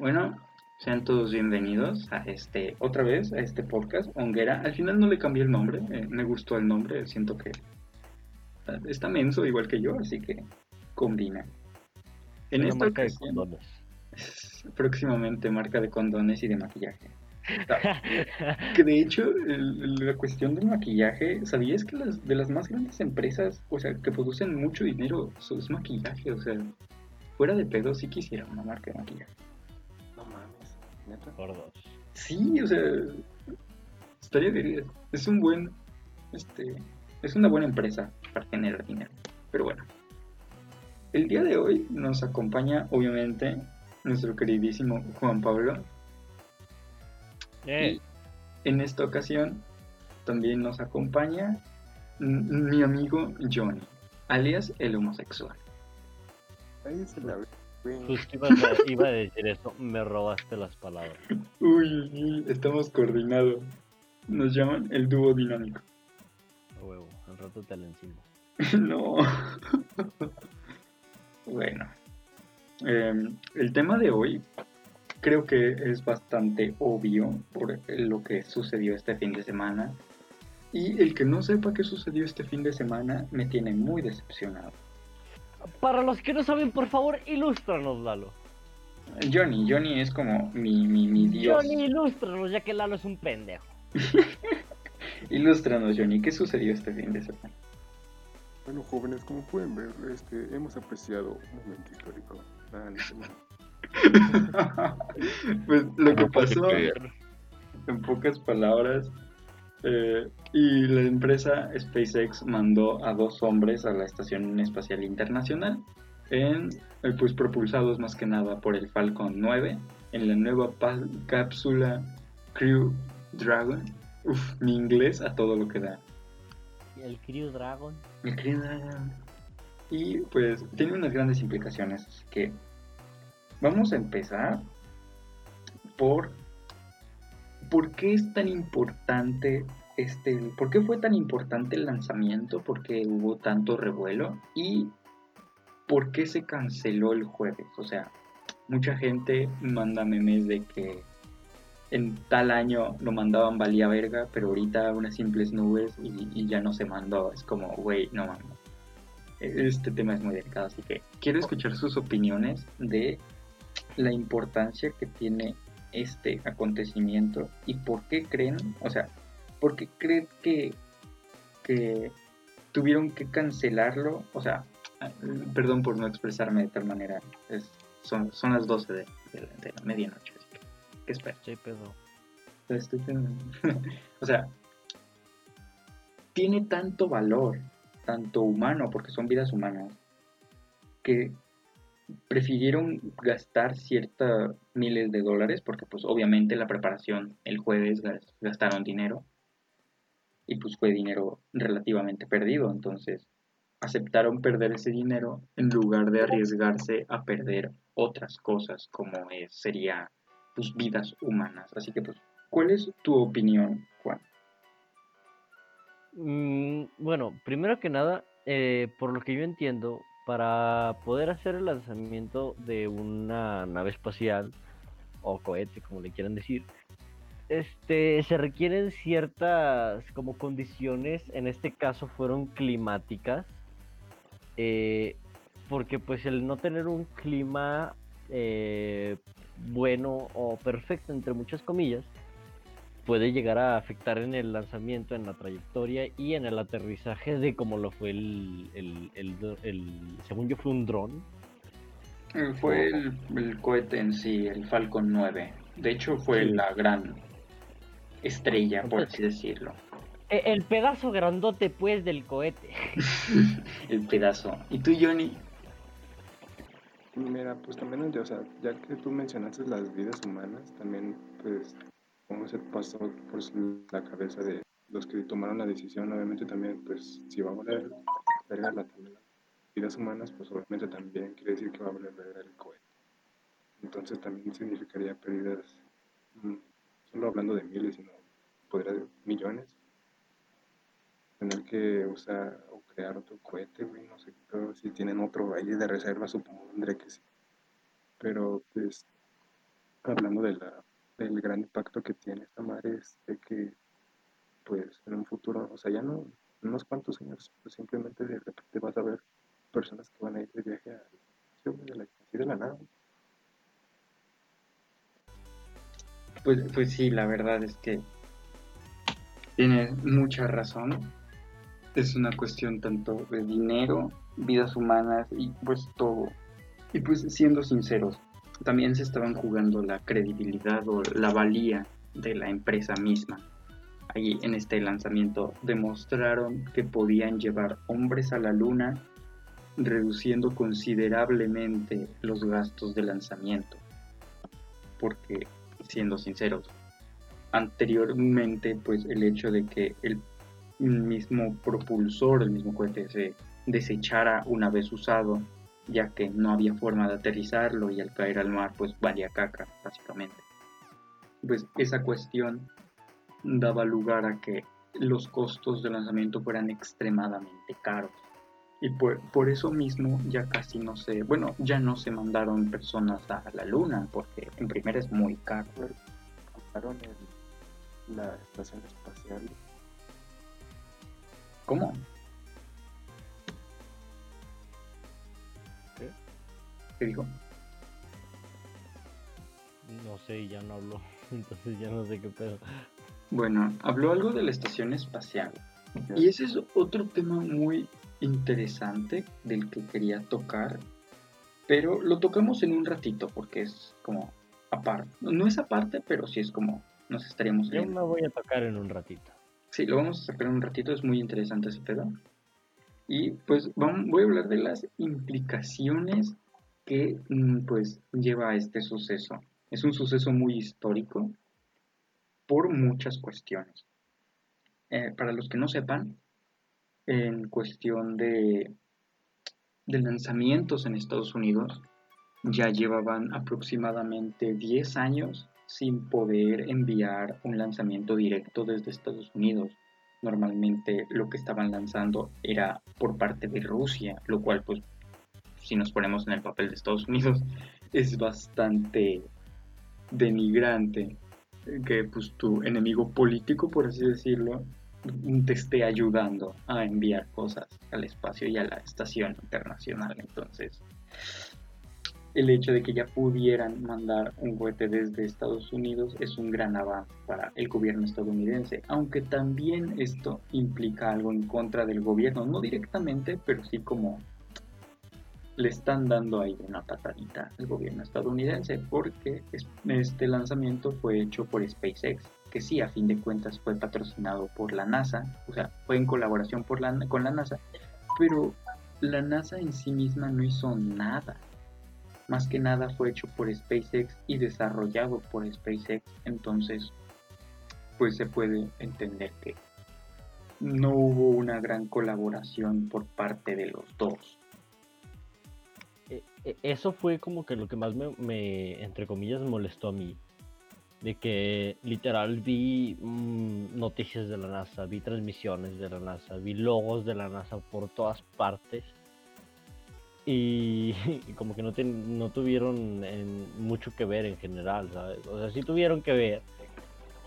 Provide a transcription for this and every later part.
Bueno, sean todos bienvenidos a este, otra vez, a este podcast, Honguera. Al final no le cambié el nombre, eh, me gustó el nombre, siento que está menso igual que yo, así que combina. En esta ocasión, próximamente marca de condones y de maquillaje. que de hecho, la cuestión del maquillaje, ¿sabías que las de las más grandes empresas, o sea, que producen mucho dinero, es maquillaje? O sea, fuera de pedo, sí quisiera una marca de maquillaje. Neta. Por dos. Sí, o sea, estaría bien. Es un buen, este, es una buena empresa para generar dinero. Pero bueno, el día de hoy nos acompaña, obviamente, nuestro queridísimo Juan Pablo. Eh. Y en esta ocasión también nos acompaña mi amigo Johnny, alias el homosexual. Ahí se la ve. Justo iba a, iba a decir eso, me robaste las palabras. Uy, uy, estamos coordinados. Nos llaman el dúo dinámico. A huevo, al rato te la encima. no. bueno, Em, el tema de hoy creo que es bastante obvio por lo que sucedió este fin de semana. Y el que no sepa qué sucedió este fin de semana me tiene muy decepcionado. Para los que no saben, por favor, ilústranos, Lalo. Johnny, Johnny es como mi, mi, mi dios. Johnny, ilústranos, ya que Lalo es un pendejo. ilústranos, Johnny, ¿qué sucedió este fin de semana? Bueno, jóvenes, como pueden ver, este, hemos apreciado un momento histórico pues lo que pasó, en pocas palabras, eh, y la empresa SpaceX mandó a dos hombres a la Estación Espacial Internacional, en, eh, pues propulsados más que nada por el Falcon 9, en la nueva cápsula Crew Dragon. Uf, mi inglés a todo lo que da. El Crew Dragon. El Crew Dragon. Y pues tiene unas grandes implicaciones. Así que vamos a empezar por por qué es tan importante este, por qué fue tan importante el lanzamiento, por qué hubo tanto revuelo y por qué se canceló el jueves. O sea, mucha gente manda memes de que en tal año lo mandaban valía verga, pero ahorita unas simples nubes y, y ya no se mandó. Es como, güey, no mames este tema es muy delicado, así que quiero escuchar sus opiniones de la importancia que tiene este acontecimiento y por qué creen, o sea, por qué creen que, que tuvieron que cancelarlo, o sea, perdón por no expresarme de tal manera, es, son, son las 12 de, la medianoche, así que, ¿qué? Sí, pedo. o sea, tiene tanto valor tanto humano, porque son vidas humanas, que prefirieron gastar ciertas miles de dólares, porque pues obviamente la preparación el jueves gastaron dinero, y pues fue dinero relativamente perdido, entonces aceptaron perder ese dinero en lugar de arriesgarse a perder otras cosas como es, sería pues vidas humanas. Así que pues, ¿cuál es tu opinión, Juan? Mm, bueno, primero que nada, eh, por lo que yo entiendo, para poder hacer el lanzamiento de una nave espacial o cohete, como le quieran decir, este, se requieren ciertas como condiciones, en este caso fueron climáticas, eh, porque pues el no tener un clima eh, bueno o perfecto, entre muchas comillas, puede llegar a afectar en el lanzamiento, en la trayectoria y en el aterrizaje de como lo fue el, el, el, según yo fue un dron. Eh, fue el, cohete en sí, el Falcon 9. De hecho fue la gran estrella, por así decirlo. E, el pedazo grandote pues del cohete. el pedazo. ¿Y tú, Johnny? Mira, pues también, o sea, ya que tú mencionaste las vidas humanas, también pues cómo se pasó por la cabeza de los que tomaron la decisión, obviamente también, pues si va a valer verga la vidas humanas, pues obviamente también quiere decir que va a valer verga el cohete. Entonces también significaría pérdidas, mm, solo hablando de miles, sino podría de millones. Tener que usar o crear otro cohete, güey, no sé, pero si tienen otro ahí de reserva, supongo que sí. Pero pues hablando de la, del gran impacto que tiene esta madre, es de que, pues, en un futuro, o sea, ya no, unos cuantos años, pues simplemente de repente vas a ver personas que van a ir de viaje a, la, de la nada. Pues, pues sí, la verdad es que tienes mucha razón. Es una cuestión tanto de dinero, vidas humanas y pues todo. Y pues siendo sinceros, también se estaban jugando la credibilidad o la valía de la empresa misma. Ahí en este lanzamiento demostraron que podían llevar hombres a la luna reduciendo considerablemente los gastos de lanzamiento. Porque, siendo sinceros, anteriormente pues el hecho de que el mismo propulsor, el mismo cohete se desechara una vez usado, ya que no había forma de aterrizarlo y al caer al mar pues valía caca, básicamente. Pues esa cuestión daba lugar a que los costos de lanzamiento fueran extremadamente caros. Y por, por, eso mismo ya casi no se, bueno, ya no se mandaron personas a la luna, porque en primera es muy caro. Mandaron la estación espacial. ¿Cómo? ¿Qué dijo? No sé, ya no habló, entonces ya no sé qué pedo. Bueno, habló algo de la estación espacial. Y ese es otro tema muy interesante del que quería tocar, pero lo tocamos en un ratito porque es como aparte. No es aparte, pero sí es como nos estaríamos Yo viendo. me voy a tocar en un ratito. Sí, lo vamos a sacar en un ratito, es muy interesante ese pedo. Y pues vamos, voy a hablar de las implicaciones que mm, pues lleva a este suceso. Es un suceso muy histórico por muchas cuestiones. Eh, para los que no sepan, en cuestión de, de lanzamientos en Estados Unidos, ya llevaban aproximadamente 10 años sin poder enviar un lanzamiento directo desde Estados Unidos. Normalmente lo que estaban lanzando era por parte de Rusia, lo cual pues si nos ponemos en el papel de Estados Unidos es bastante denigrante que pues tu enemigo político, por así decirlo, te esté ayudando a enviar cosas al espacio y a la estación internacional. Entonces, el hecho de que ya pudieran mandar un cohete desde Estados Unidos es un gran avance para el gobierno estadounidense, aunque también esto implica algo en contra del gobierno, no directamente, pero sí como le están dando ahí una patadita al gobierno estadounidense, porque este lanzamiento fue hecho por SpaceX, que sí, a fin de cuentas fue patrocinado por la NASA, o sea, fue en colaboración por con la NASA, pero la NASA en sí misma no hizo nada. Más que nada fue hecho por SpaceX y desarrollado por SpaceX, entonces pues se puede entender que no hubo una gran colaboración por parte de los dos. E- e- Eso fue como que lo que más me, entre comillas, molestó a mí. De que literal vi mm, noticias de la NASA, vi transmisiones de la NASA, vi logos de la NASA por todas partes. Y, como que no, tuvieron mucho que ver en general, ¿sabes? O sea, sí tuvieron que ver,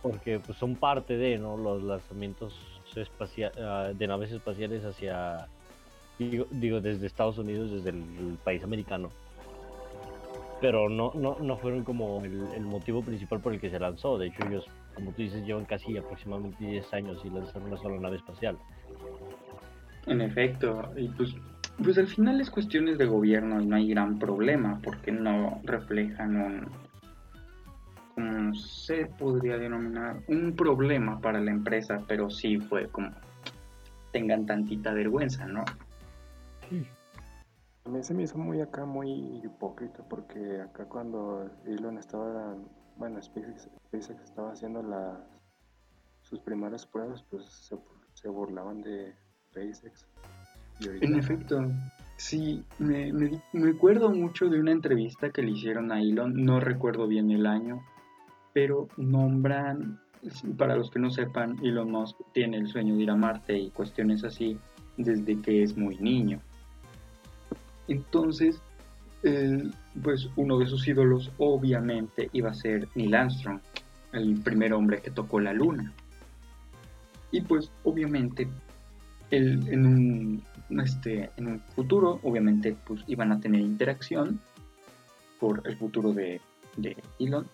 porque pues son parte de, ¿no? Los lanzamientos espacia- ah, de naves espaciales hacia, digo, desde Estados Unidos, desde el, país americano. Pero no, no, no fueron como el, el motivo principal por el que se lanzó. De hecho, ellos, como tú dices, llevan casi aproximadamente 10 años y lanzaron una sola nave espacial. En efecto, y pues, pues al final es cuestiones de gobierno y no hay gran problema porque no reflejan un, como se podría denominar, un problema para la empresa, pero sí fue como tengan tantita vergüenza, ¿no? A mí se me hizo muy acá, muy hipócrita, porque acá cuando Elon estaba, bueno, SpaceX, SpaceX estaba haciendo las, sus primeras pruebas, pues se, se burlaban de SpaceX. Y ahorita, En efecto, sí, me, me, me acuerdo mucho de una entrevista que le hicieron a Elon, no recuerdo bien el año, pero nombran, para los que no sepan, Elon Musk tiene el sueño de ir a Marte y cuestiones así desde que es muy niño. Entonces, el- pues uno de sus ídolos obviamente iba a ser Neil Armstrong, el primer hombre que tocó la luna. Y pues obviamente en, un, este, en un futuro obviamente pues iban a tener interacción por el futuro de, de Elon.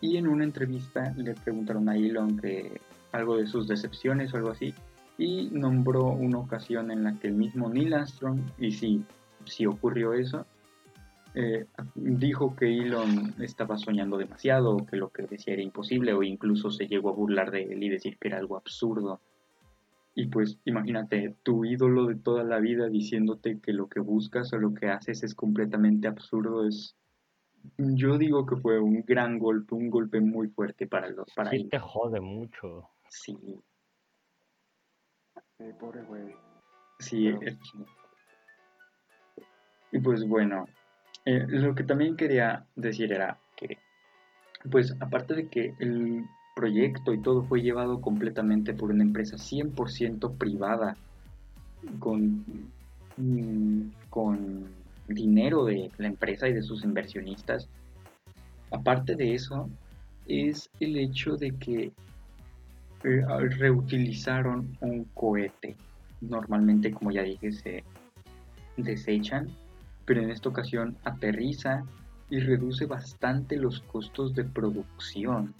Y en una entrevista le preguntaron a Elon que algo de sus decepciones o algo así. Y nombró una ocasión en la que el mismo Neil Armstrong, y sí, sí ocurrió eso, eh, dijo que Elon estaba soñando demasiado, o que lo que decía era imposible, o incluso se llegó a burlar de él y decir que era algo absurdo. Y pues imagínate, tu ídolo de toda la vida diciéndote que lo que buscas o lo que haces es completamente absurdo, es... Yo digo que fue un gran golpe, un golpe muy fuerte para los para Sí te jode mucho. Sí, Eh, pobre güey. Sí, Pero- es- Y pues bueno, eh, lo que también quería decir era que, pues aparte de que el proyecto y todo fue llevado completamente por una empresa 100% privada, con, mm, con dinero de la empresa y de sus inversionistas, aparte de eso, es el hecho de que eh, reutilizaron un cohete. Normalmente, como ya dije, se desechan, pero en esta ocasión aterriza y reduce bastante los costos de producción.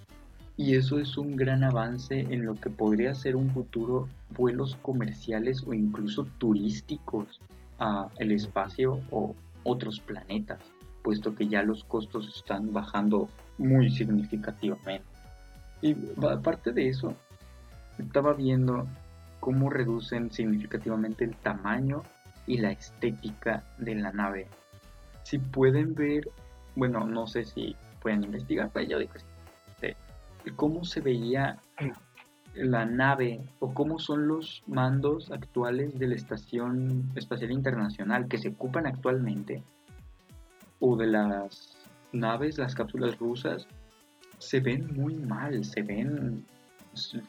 Y eso es un gran avance en lo que podría ser un futuro vuelos comerciales o incluso turísticos a el espacio o otros planetas, puesto que ya los costos están bajando muy significativamente. Y aparte de eso, estaba viendo cómo reducen significativamente el tamaño y la estética de la nave. Si pueden ver, bueno, no sé si pueden investigar, pero yo digo de cómo se veía la nave o cómo son los mandos actuales de la Estación Espacial Internacional que se ocupan actualmente o de las naves, las cápsulas rusas, se ven muy mal, se ven,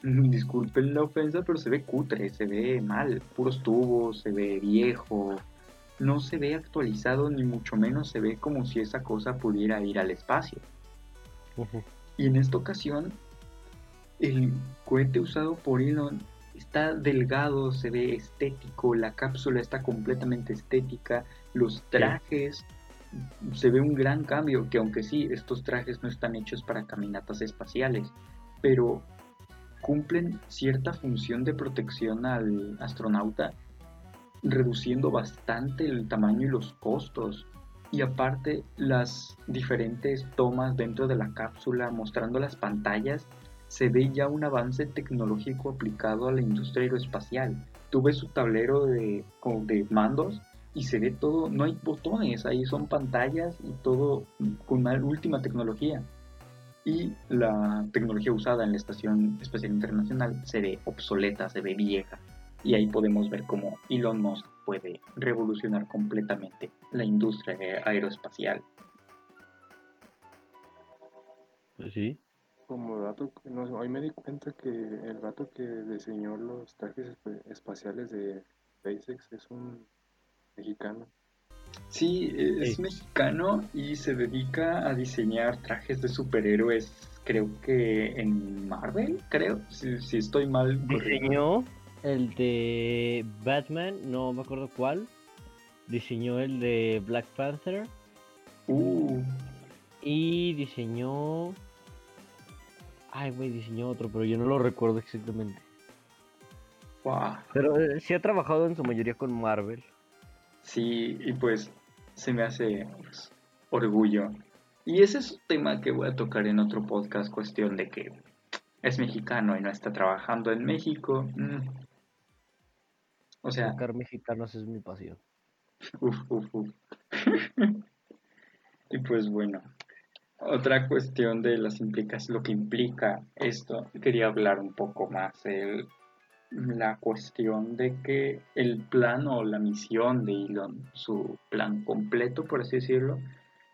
disculpen la ofensa, pero se ve cutre, se ve mal, puros tubos, se ve viejo, no se ve actualizado ni mucho menos se ve como si esa cosa pudiera ir al espacio. Y en esta ocasión, el cohete usado por Elon está delgado, se ve estético, la cápsula está completamente estética, los trajes, se ve un gran cambio, que aunque sí, estos trajes no están hechos para caminatas espaciales, pero cumplen cierta función de protección al astronauta, reduciendo bastante el tamaño y los costos. Y aparte las diferentes tomas dentro de la cápsula mostrando las pantallas, se ve ya un avance tecnológico aplicado a la industria aeroespacial. Tú ves su tablero de, de mandos y se ve todo, no hay botones, ahí son pantallas y todo con la última tecnología. Y la tecnología usada en la Estación Espacial Internacional se ve obsoleta, se ve vieja. Y ahí podemos ver cómo Elon Musk puede revolucionar completamente la industria aer- aeroespacial. Pues sí. Como dato, no, hoy me di cuenta que el vato que diseñó los trajes espa- espaciales de SpaceX es un mexicano. Sí, es Sí. mexicano y se dedica a diseñar trajes de superhéroes, creo que en Marvel, creo, si, si estoy mal. Diseñó el de Batman, no me acuerdo cuál. Diseñó el de Black Panther Uh, y diseñó. Ay, güey, diseñó otro, pero yo no lo recuerdo exactamente. wow. Pero eh, sí ha trabajado en su mayoría con Marvel. Sí, y pues se me hace pues, orgullo. Y ese es un tema que voy a tocar en otro podcast, cuestión de que es mexicano y no está trabajando en México. Mm. O sea, Sacar mexicanos es mi pasión. Uf, uf, uf. y pues bueno, otra cuestión de las implicaciones, lo que implica esto, quería hablar un poco más, el, la cuestión de que el plan o la misión de Elon, su plan completo, por así decirlo,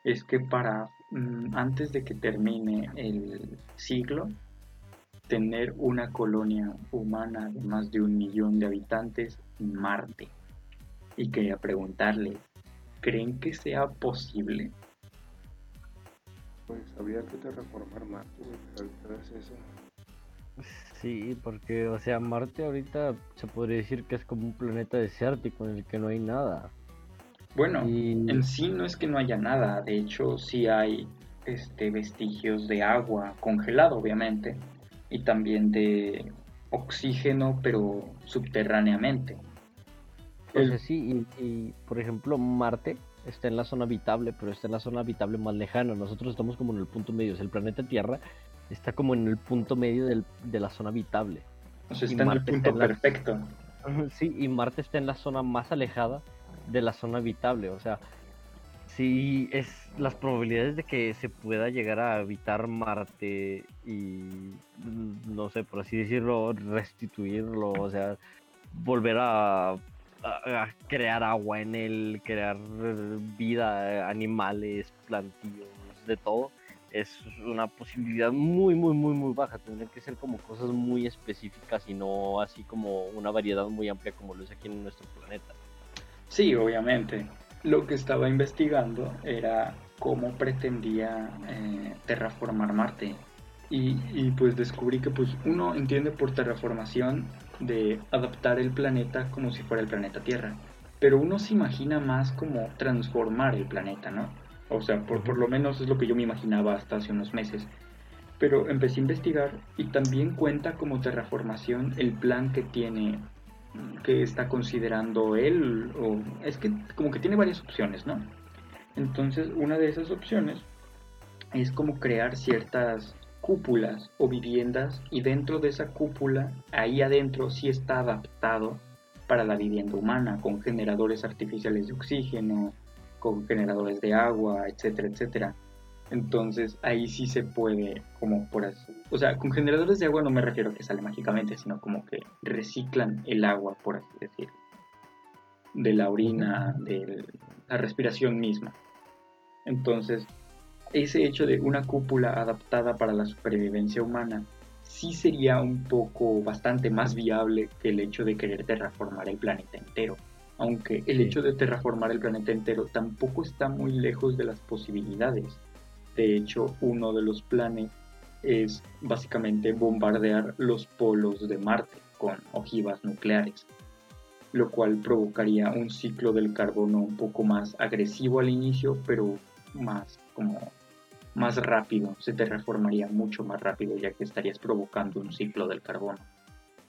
es que para mm, antes de que termine el siglo, tener una colonia humana de más de un millón de habitantes en Marte. Y quería preguntarle, ¿creen que sea posible? Pues habría que terraformar Marte, eso. Sí, porque, o sea, Marte ahorita se podría decir que es como un planeta desértico en el que no hay nada. Bueno, Y en sí no es que no haya nada, de hecho sí hay este, vestigios de agua congelado, obviamente, y también de oxígeno, pero subterráneamente. O El- sea, sí, y, y, por ejemplo, Marte está en la zona habitable, pero está en la zona habitable más lejana. Nosotros estamos como en el punto medio. O sea, el planeta Tierra está como en el punto medio del- de la zona habitable. O sea, está en el punto está en la- perfecto. Sí, y Marte está en la zona más alejada de la zona habitable. O sea, sí, es las probabilidades de que se pueda llegar a habitar Marte y, no sé, por así decirlo, restituirlo, o sea, volver a, a- a crear agua en él, crear eh, vida, animales, plantíos, de todo. Es una posibilidad muy, muy, muy, muy baja. Tendrían que ser como cosas muy específicas y no así como una variedad muy amplia como lo es aquí en nuestro planeta. Sí, obviamente. Lo que estaba investigando era cómo pretendía eh, terraformar Marte. Y, y, pues descubrí que pues uno entiende por terraformación de adaptar el planeta como si fuera el planeta Tierra. Pero uno se imagina más como transformar el planeta, ¿no? O sea, por, por lo menos es lo que yo me imaginaba hasta hace unos meses. Pero empecé a investigar y también cuenta como terraformación el plan que tiene que está considerando él o es que como que tiene varias opciones, ¿no? Entonces, una de esas opciones es como crear ciertas cúpulas o viviendas y dentro de esa cúpula, ahí adentro sí está adaptado para la vivienda humana, con generadores artificiales de oxígeno, con generadores de agua, etcétera, etcétera. Entonces ahí sí se puede, como por así. O sea, con generadores de agua no me refiero a que sale mágicamente, sino como que reciclan el agua, por así decirlo. De la orina, de la respiración misma. Entonces, ese hecho de una cúpula adaptada para la supervivencia humana sí sería un poco bastante más viable que el hecho de querer terraformar el planeta entero. Aunque el hecho de terraformar el planeta entero tampoco está muy lejos de las posibilidades. De hecho, uno de los planes es básicamente bombardear los polos de Marte con ojivas nucleares, lo cual provocaría un ciclo del carbono un poco más agresivo al inicio, pero más como más rápido, se terraformaría mucho más rápido ya que estarías provocando un ciclo del carbono.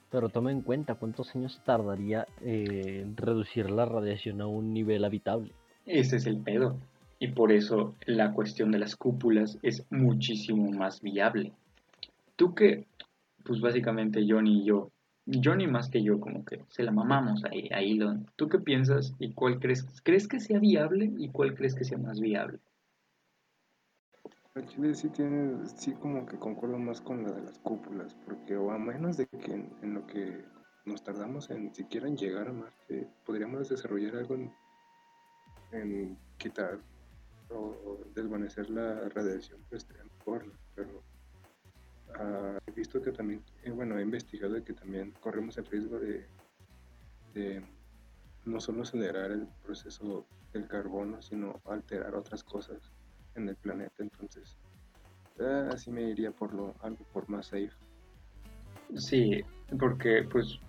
Pero toma en cuenta cuántos años tardaría eh, en reducir la radiación a un nivel habitable. Ese es el pedo. Y por eso la cuestión de las cúpulas es muchísimo más viable. Tú que, pues básicamente Johnny y yo, Johnny más que yo, como que se la mamamos ahí, a Elon. ¿Tú qué piensas y cuál crees? ¿Crees que sea viable y cuál crees que sea más viable? El Chile sí tiene, sí como que concuerdo más con la de las cúpulas, porque o a menos de que en, lo que nos tardamos en siquiera en llegar a Marte, podríamos desarrollar algo en, quitar o, desvanecer la radiación, mejor, ¿no? pero ah, he visto que también, eh, bueno, he investigado que también corremos el riesgo de no solo acelerar el proceso del carbono, sino alterar otras cosas en el planeta, entonces ah, así me iría por lo algo por más safe. Sí, porque pues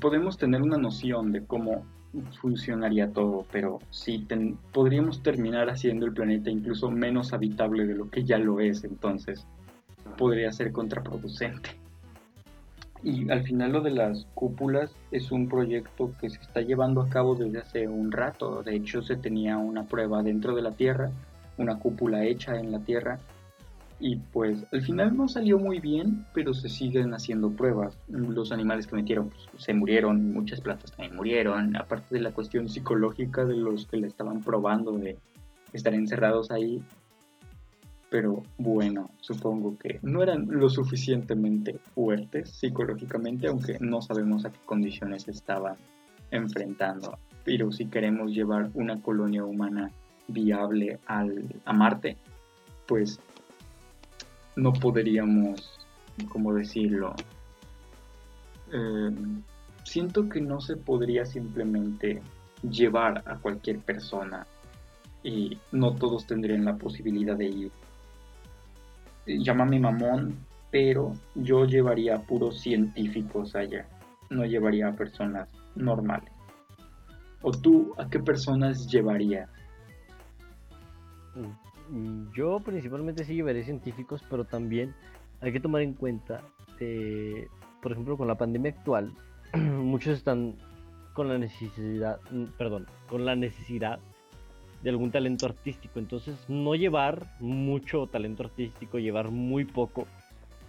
podemos tener una noción de cómo funcionaría todo, pero sí ten- podríamos terminar haciendo el planeta incluso menos habitable de lo que ya lo es, entonces podría ser contraproducente. Y al final lo de las cúpulas es un proyecto que se está llevando a cabo desde hace un rato. De hecho, se tenía una prueba dentro de la Tierra, una cúpula hecha en la Tierra. Y pues al final no salió muy bien, pero se siguen haciendo pruebas. Los animales que metieron pues, se murieron, muchas plantas también murieron. Aparte de la cuestión psicológica de los que la estaban probando de estar encerrados ahí, pero bueno, supongo que no eran lo suficientemente fuertes psicológicamente, aunque no sabemos a qué condiciones estaban enfrentando. Pero si queremos llevar una colonia humana viable al, a Marte, pues no podríamos, ¿cómo decirlo? Eh, siento que no se podría simplemente llevar a cualquier persona y no todos tendrían la posibilidad de ir. Llámame mamón, pero yo llevaría a puros científicos allá, no llevaría a personas normales. ¿O tú a qué personas llevarías? Yo principalmente sí llevaré científicos, pero también hay que tomar en cuenta, eh, por ejemplo, con la pandemia actual, muchos están con la necesidad, mm, perdón, con la necesidad de algún talento artístico. Entonces, no llevar mucho talento artístico, llevar muy poco,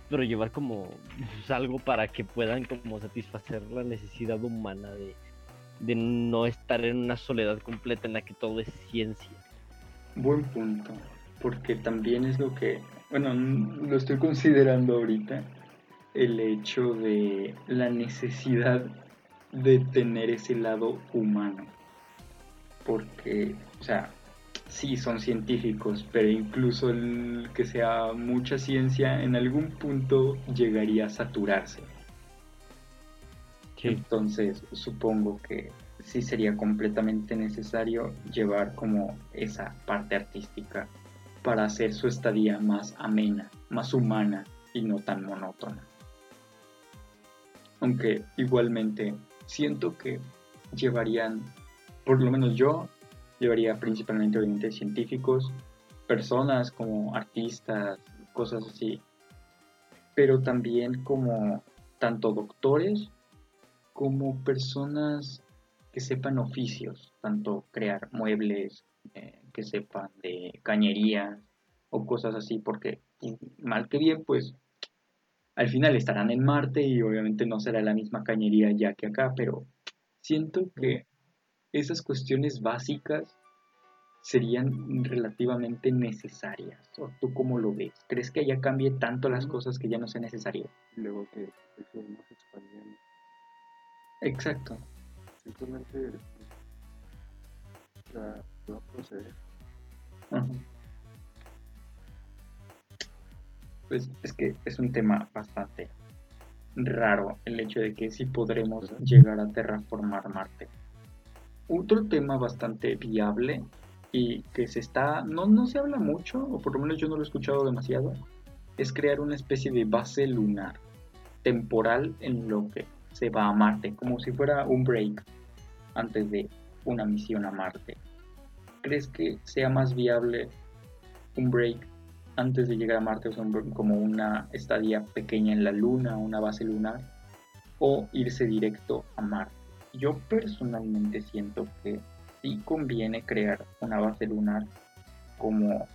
pero llevar como pues, algo para que puedan como satisfacer la necesidad humana de no estar en una soledad completa en la que todo es ciencia. Buen punto, porque también es lo que, bueno, lo estoy considerando ahorita, el hecho de la necesidad de tener ese lado humano. Porque, o sea, sí son científicos, pero incluso el que sea mucha ciencia en algún punto llegaría a saturarse. Entonces, supongo que sí sería completamente necesario llevar como esa parte artística para hacer su estadía más amena, más humana y no tan monótona. Aunque igualmente siento que llevarían, por lo menos yo, llevaría principalmente obviamente científicos, personas como artistas, cosas así, pero también como tanto doctores como personas que sepan oficios, tanto crear muebles, eh, que sepan de cañería o cosas así, porque mal que bien, pues al final estarán en Marte y obviamente no será la misma cañería ya que acá, pero siento que esas cuestiones básicas serían relativamente necesarias. ¿O tú cómo lo ves? ¿Crees que allá cambie tanto las cosas que ya no sea necesario? Luego que que expandiendo. Exacto. Simplemente la. Ajá. Pues es que es un tema bastante raro el hecho de que sí podremos llegar a terraformar Marte. Otro tema bastante viable y que se está, no, no se habla mucho, o por lo menos yo no lo he escuchado demasiado, es crear una especie de base lunar temporal en lo que se va a Marte, como si fuera un break antes de una misión a Marte. ¿Crees que sea más viable un break antes de llegar a Marte, o como una estadía pequeña en la Luna, una base lunar, o irse directo a Marte? Yo personalmente siento que sí conviene crear una base lunar como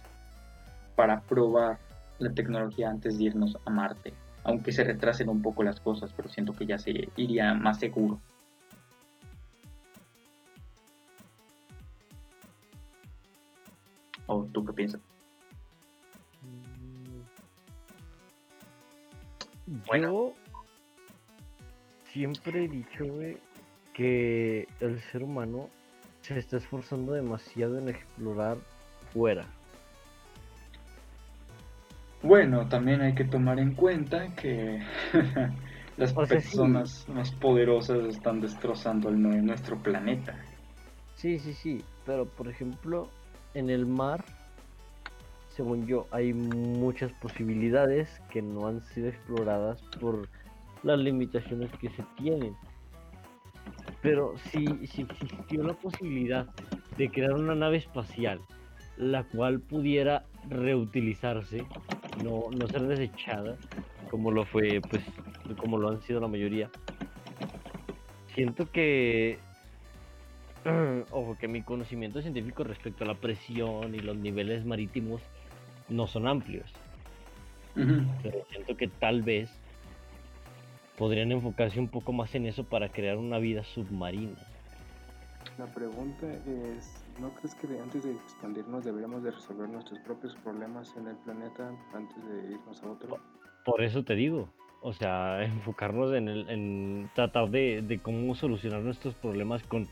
para probar la tecnología antes de irnos a Marte, aunque se retrasen un poco las cosas, pero siento que ya se iría más seguro. ¿O tú qué piensas? Bueno. Yo siempre he dicho, güey, que el ser humano se está esforzando demasiado en explorar fuera. Bueno, también hay que tomar en cuenta que las O sea, sí. personas más poderosas están destrozando el nuestro planeta. Sí, sí, sí, pero por ejemplo, en el mar, según yo, hay muchas posibilidades que no han sido exploradas por las limitaciones que se tienen. Pero si, si existió la posibilidad de crear una nave espacial, la cual pudiera reutilizarse, no, no ser desechada, como lo fue, pues, como lo han sido la mayoría, siento que ojo, que mi conocimiento científico respecto a la presión y los niveles marítimos no son amplios, pero siento que tal vez podrían enfocarse un poco más en eso para crear una vida submarina. La pregunta es, ¿no crees que de- antes de expandirnos deberíamos de resolver nuestros propios problemas en el planeta antes de irnos a otro? Por eso te digo, o sea, enfocarnos en, el, en tratar de, de cómo solucionar nuestros problemas con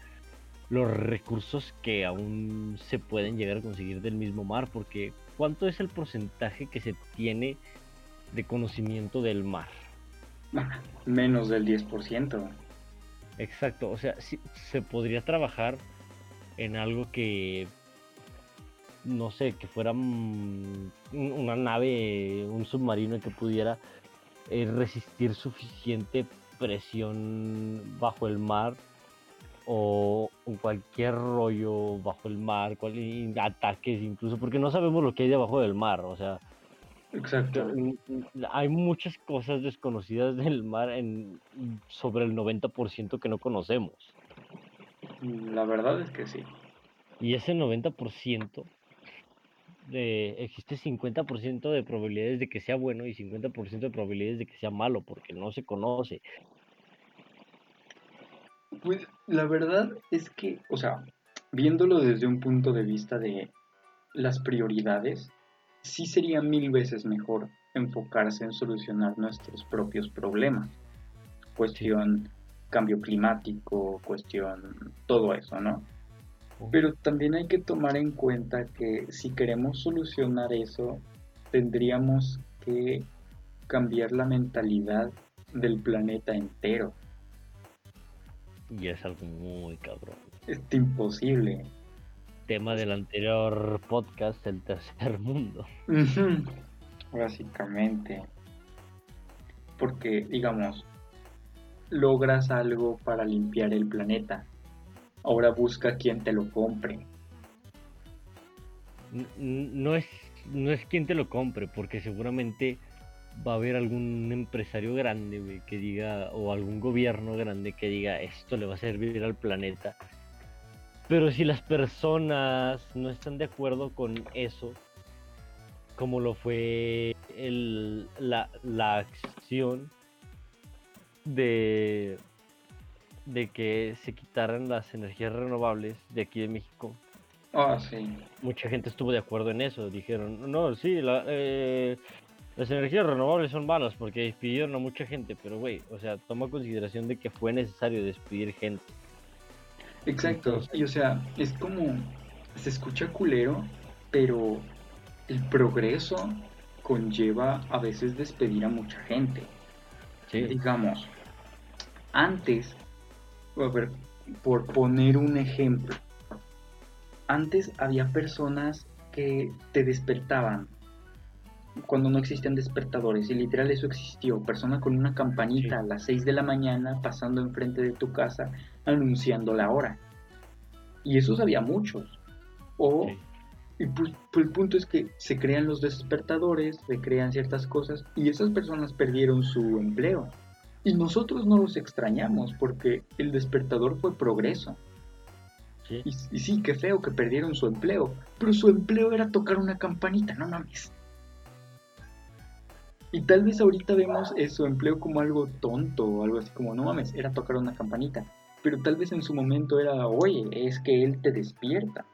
los recursos que aún se pueden llegar a conseguir del mismo mar, porque ¿cuánto es el porcentaje que se tiene de conocimiento del mar? Menos del 10%. Exacto, o sea, sí, se podría trabajar en algo que no sé, que fuera un- una nave, un submarino que pudiera eh, resistir suficiente presión bajo el mar o, o cualquier rollo bajo el mar, cual- ataques incluso, porque no sabemos lo que hay debajo del mar, o sea, Exacto. hay muchas cosas desconocidas del mar en sobre el 90% que no conocemos. La verdad es que sí. Y ese 90% de, existe 50% de probabilidades de que sea bueno y 50% de probabilidades de que sea malo, porque no se conoce. Pues la verdad es que, o sea, viéndolo desde un punto de vista de las prioridades, sí sería mil veces mejor enfocarse en solucionar nuestros propios problemas. Cuestión cambio climático, cuestión todo eso, ¿no? Pero también hay que tomar en cuenta que si queremos solucionar eso, tendríamos que cambiar la mentalidad del planeta entero. Y es algo muy cabrón. Es imposible. Tema del anterior podcast, el tercer mundo. Básicamente. Porque, digamos, logras algo para limpiar el planeta. Ahora busca quien te lo compre. No es, no es quien te lo compre, porque seguramente va a haber algún empresario grande, que diga, o algún gobierno grande que diga, esto le va a servir al planeta. Pero si las personas no están de acuerdo con eso, como lo fue el- la, la acción de, de que se quitaran las energías renovables de aquí de México, Ah, sí. mucha gente estuvo de acuerdo en eso. Dijeron, no, sí, la- eh, las energías renovables son malas porque despidieron a mucha gente, pero güey, o sea, toma consideración de que fue necesario despedir gente. Exacto. Y o sea, es como. Se escucha culero, pero el progreso conlleva a veces despedir a mucha gente. Sí, Digamos, antes, a ver, por poner un ejemplo, antes había personas que te despertaban cuando no existían despertadores y literal eso existió, persona con una campanita Sí. a las 6 de la mañana pasando enfrente de tu casa anunciando la hora. Y esos había muchos. O sí. y pues, pues el punto es que se crean los despertadores, se crean ciertas cosas y esas personas perdieron su empleo. Y nosotros no los extrañamos porque el despertador fue progreso. sí. Y, y sí, qué feo que perdieron su empleo, pero su empleo era tocar una campanita, no mames. Y tal vez ahorita vemos eh, su empleo como algo tonto o algo así como, no mames, era tocar una campanita. Pero tal vez en su momento era, oye, es que él te despierta.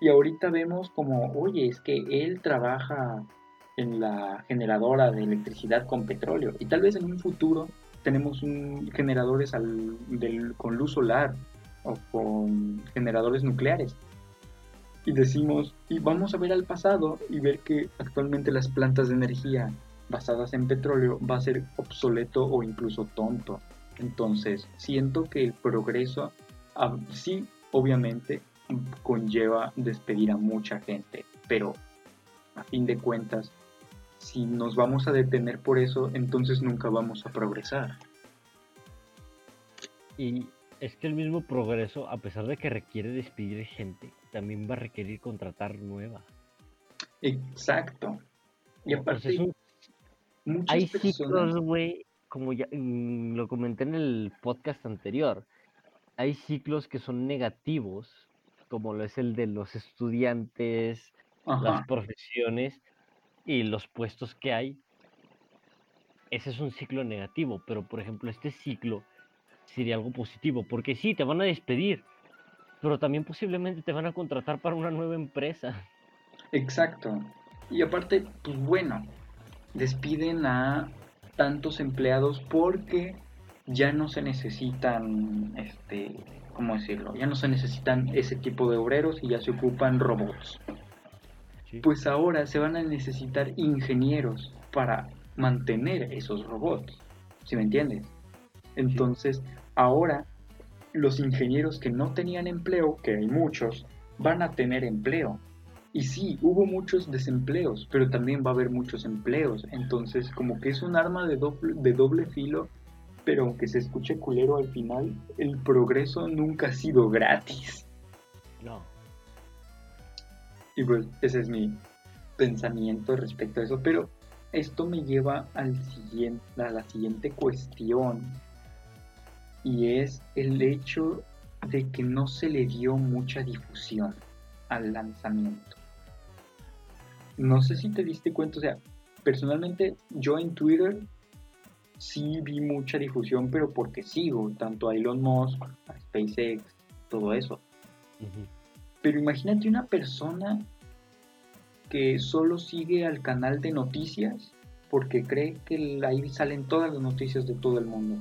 Y ahorita vemos como, oye, es que él trabaja en la generadora de electricidad con petróleo. Y tal vez en un futuro tenemos generadores con luz solar o con generadores nucleares. Y decimos, y vamos a ver al pasado y ver que actualmente las plantas de energía basadas en petróleo va a ser obsoleto o incluso tonto. Entonces, siento que el progreso ah, sí, obviamente, conlleva despedir a mucha gente, pero a fin de cuentas, si nos vamos a detener por eso, entonces nunca vamos a progresar. Y es que el mismo progreso, a pesar de que requiere despedir gente, también va a requerir contratar nueva. Exacto. Y aparte, un- hay personas... ciclos, güey, como ya mm, lo comenté en el podcast anterior, hay ciclos que son negativos, como lo es el de los estudiantes, Ajá, las profesiones y los puestos que hay. Ese es un ciclo negativo, pero por ejemplo este ciclo sería algo positivo, porque sí, te van a despedir, pero también posiblemente te van a contratar para una nueva empresa. exacto. Y aparte, pues bueno, despiden a tantos empleados porque ya no se necesitan, este, ¿cómo decirlo? Ya no se necesitan ese tipo de obreros y ya se ocupan robots. Pues ahora se van a necesitar ingenieros para mantener esos robots, ¿sí me entiendes? Entonces, ahora los ingenieros que no tenían empleo, que hay muchos, van a tener empleo. Y sí, hubo muchos desempleos, pero también va a haber muchos empleos. Entonces, como que es un arma de doble, de doble filo, pero aunque se escuche culero al final, el progreso nunca ha sido gratis. No. Y pues ese es mi pensamiento respecto a eso. Pero esto me lleva al siguiente, a la siguiente cuestión. Y es el hecho de que no se le dio mucha difusión al lanzamiento no sé si te diste cuenta, o sea, personalmente yo en Twitter sí vi mucha difusión, pero porque sigo tanto a Elon Musk, a SpaceX, todo eso. Pero imagínate una persona que solo sigue al canal de noticias porque cree que ahí salen todas las noticias de todo el mundo.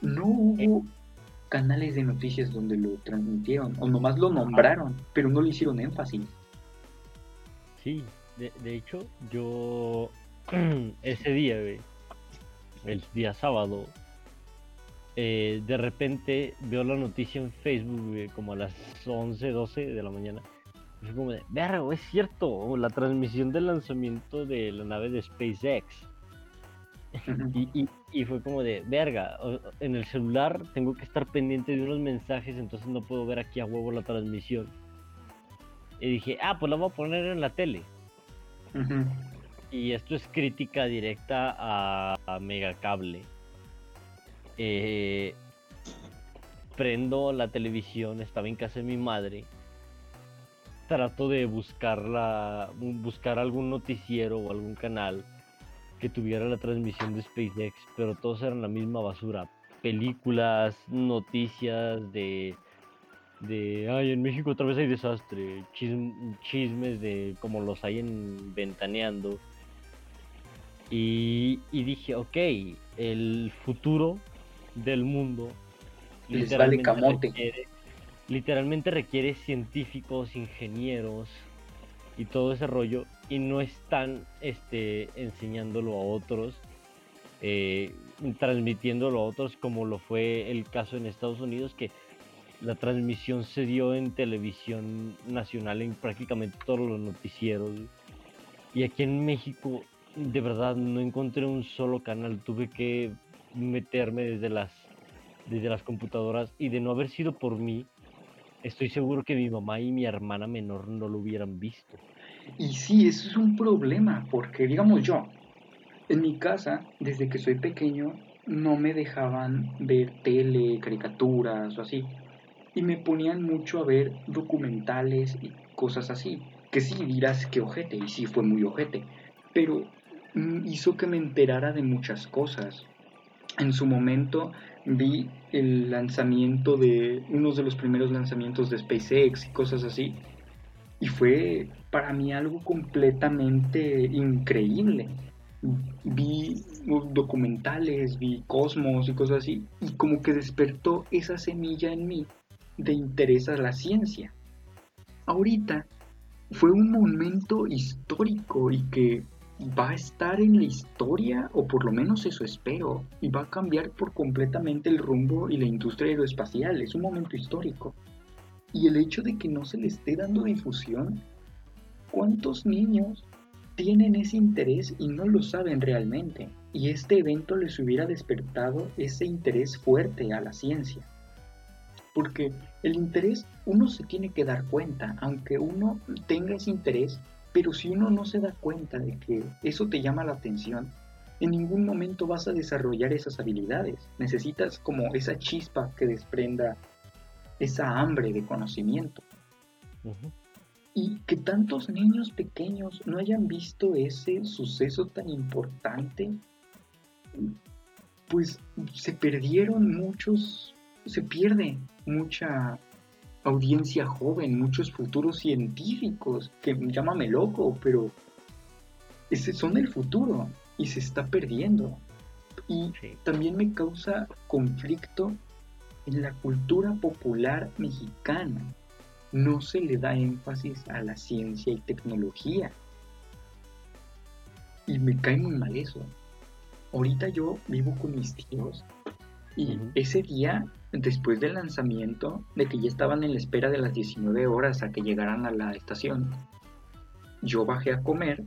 No hubo canales de noticias donde lo transmitieron, o nomás lo nombraron, pero no le hicieron énfasis. Sí, de, de hecho, yo ese día, el día sábado, eh, de repente veo la noticia en Facebook como a las 11, 12 de la mañana. Y fue como de, verga, es cierto, la transmisión del lanzamiento de la nave de SpaceX. y, y, fue como de, verga, en el celular tengo que estar pendiente de unos mensajes, entonces no puedo ver aquí a huevo la transmisión. Y dije, ah, pues la voy a poner en la tele. Y esto es crítica directa a, Megacable. Eh, prendo la televisión, estaba en casa de mi madre. Trato de buscarla, buscar algún noticiero o algún canal que tuviera la transmisión de SpaceX, pero todos eran la misma basura. Películas, noticias de de, ay, en México otra vez hay desastre, chismes de como los hay en Ventaneando. Y, dije, ok, el futuro del mundo literalmente, Requiere, literalmente requiere científicos, ingenieros y todo ese rollo y no están este, enseñándolo a otros, eh, transmitiéndolo a otros como lo fue el caso en Estados Unidos que la transmisión se dio en televisión nacional en prácticamente todos los noticieros. Y aquí en México, de verdad, no encontré un solo canal. Tuve que meterme desde las, desde las computadoras y de no haber sido por mí, estoy seguro que mi mamá y mi hermana menor no lo hubieran visto. Y sí, eso es un problema, porque digamos yo, en mi casa, desde que soy pequeño, no me dejaban ver tele, caricaturas o así y me ponían mucho a ver documentales y cosas así. Que sí dirás que ojete, y sí fue muy ojete, pero mm, hizo que me enterara de muchas cosas. En su momento vi el lanzamiento de unos de los primeros lanzamientos de SpaceX y cosas así. Y fue para mí algo completamente increíble. Vi documentales, vi Cosmos y cosas así. Y como que despertó esa semilla en mí de interés a la ciencia. Ahorita fue un momento histórico y que va a estar en la historia, o por lo menos eso espero, y va a cambiar por completamente el rumbo y la industria aeroespacial. Es un momento histórico. Y el hecho de que no se le esté dando difusión, ¿cuántos niños tienen ese interés y no lo saben realmente? Y este evento les hubiera despertado ese interés fuerte a la ciencia porque el interés uno se tiene que dar cuenta, aunque uno tenga ese interés, pero si uno no se da cuenta de que eso te llama la atención, en ningún momento vas a desarrollar esas habilidades. Necesitas como esa chispa que desprenda esa hambre de conocimiento. Y que tantos niños pequeños no hayan visto ese suceso tan importante, pues se perdieron muchos, se pierde mucha audiencia joven, muchos futuros científicos, que llámame loco, pero ese son el futuro y se está perdiendo. Y también me causa conflicto en la cultura popular mexicana. No se le da énfasis a la ciencia y tecnología. Y me cae muy mal eso. Ahorita yo vivo con mis tíos y ese día después del lanzamiento, de que ya estaban en la espera de las 19 horas a que llegaran a la estación, yo bajé a comer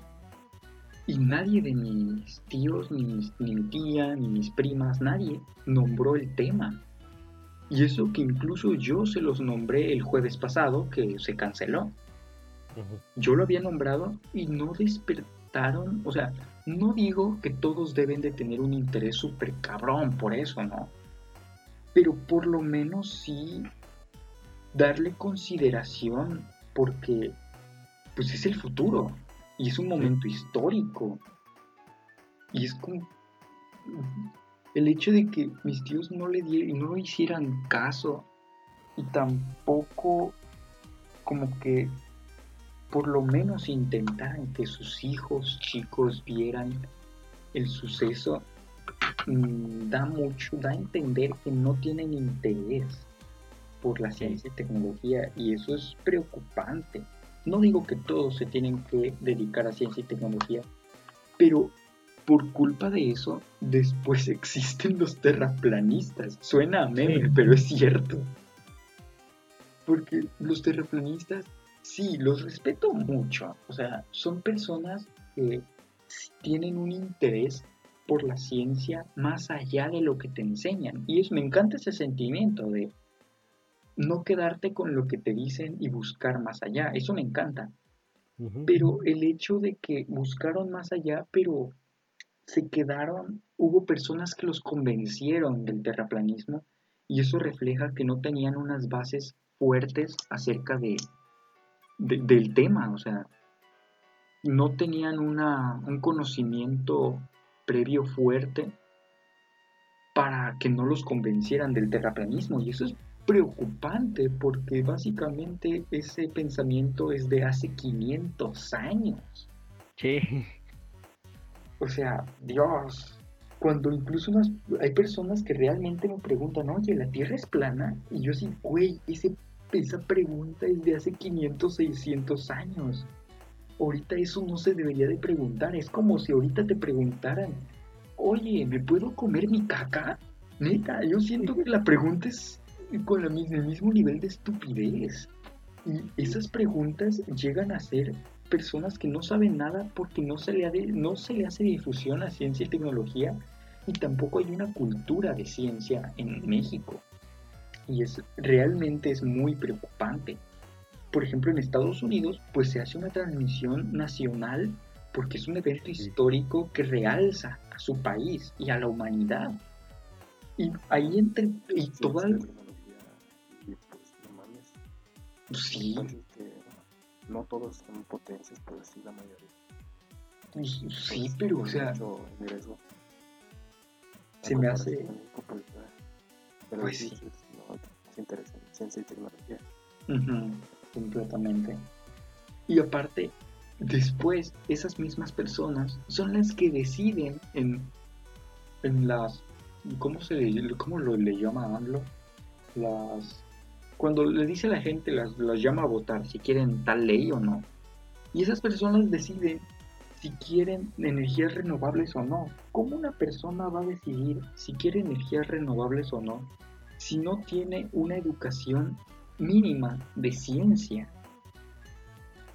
y nadie de mis tíos, ni, mis- ni mi tía, ni mis primas, nadie nombró el tema. Y eso que incluso yo se los nombré el jueves pasado, que se canceló. Yo lo había nombrado y no despertaron, o sea, no digo que todos deben de tener un interés súper cabrón por eso, ¿no? Pero por lo menos sí darle consideración porque pues es el futuro y es un momento histórico. Y es como el hecho de que mis tíos no le dieran, no hicieran caso y tampoco como que por lo menos intentaran que sus hijos chicos vieran el suceso da mucho, da a entender que no tienen interés por la ciencia y tecnología y eso es preocupante. No digo que todos se tienen que dedicar a ciencia y tecnología, pero por culpa de eso, después existen los terraplanistas. Suena a meme, Sí. pero es cierto. Porque los terraplanistas, sí, los respeto mucho. O sea, son personas que tienen un interés por la ciencia más allá de lo que te enseñan. Y es, me encanta ese sentimiento de no quedarte con lo que te dicen y buscar más allá. Eso me encanta. Pero el hecho de que buscaron más allá, pero se quedaron, hubo personas que los convencieron del terraplanismo y eso refleja que no tenían unas bases fuertes acerca de, de- del tema, o sea, no tenían una, un conocimiento previo fuerte para que no los convencieran del terraplanismo y eso es preocupante porque básicamente ese pensamiento es de hace 500 años. Sí. O sea, Dios, cuando incluso unas- hay personas que realmente me preguntan, oye, ¿la Tierra es plana? Y yo sí, güey, ese- esa pregunta es de hace 500, 600 años. Ahorita eso no se debería de preguntar. Es como si ahorita te preguntaran, oye, ¿me puedo comer mi caca? Neta, yo siento que la pregunta es con el mismo nivel de estupidez. Y esas preguntas llegan a ser personas que no saben nada porque no se le, no se le hace difusión a ciencia y tecnología y tampoco hay una cultura de ciencia en México. Y es realmente es muy preocupante. Por ejemplo, en Estados Unidos, pues se hace una transmisión nacional porque es un evento histórico que realza a su país y a la humanidad. Y ahí entre y toda pues mames. sí, Entonces, que no todos son potencias, pero sí la mayoría. pues, sí, Pues, pero o sea, se me hace pues, Pues sí, ciencia y tecnología. Completamente. Y aparte, después, esas mismas personas son las que deciden en, en las... ¿Cómo, se cómo lo le llama AMLO? Las... Cuando le dice a la gente, las, las llama a votar si quieren tal ley o no. Y esas personas deciden si quieren energías renovables o no. ¿Cómo una persona va a decidir si quiere energías renovables o no si no tiene una educación mínima de ciencia.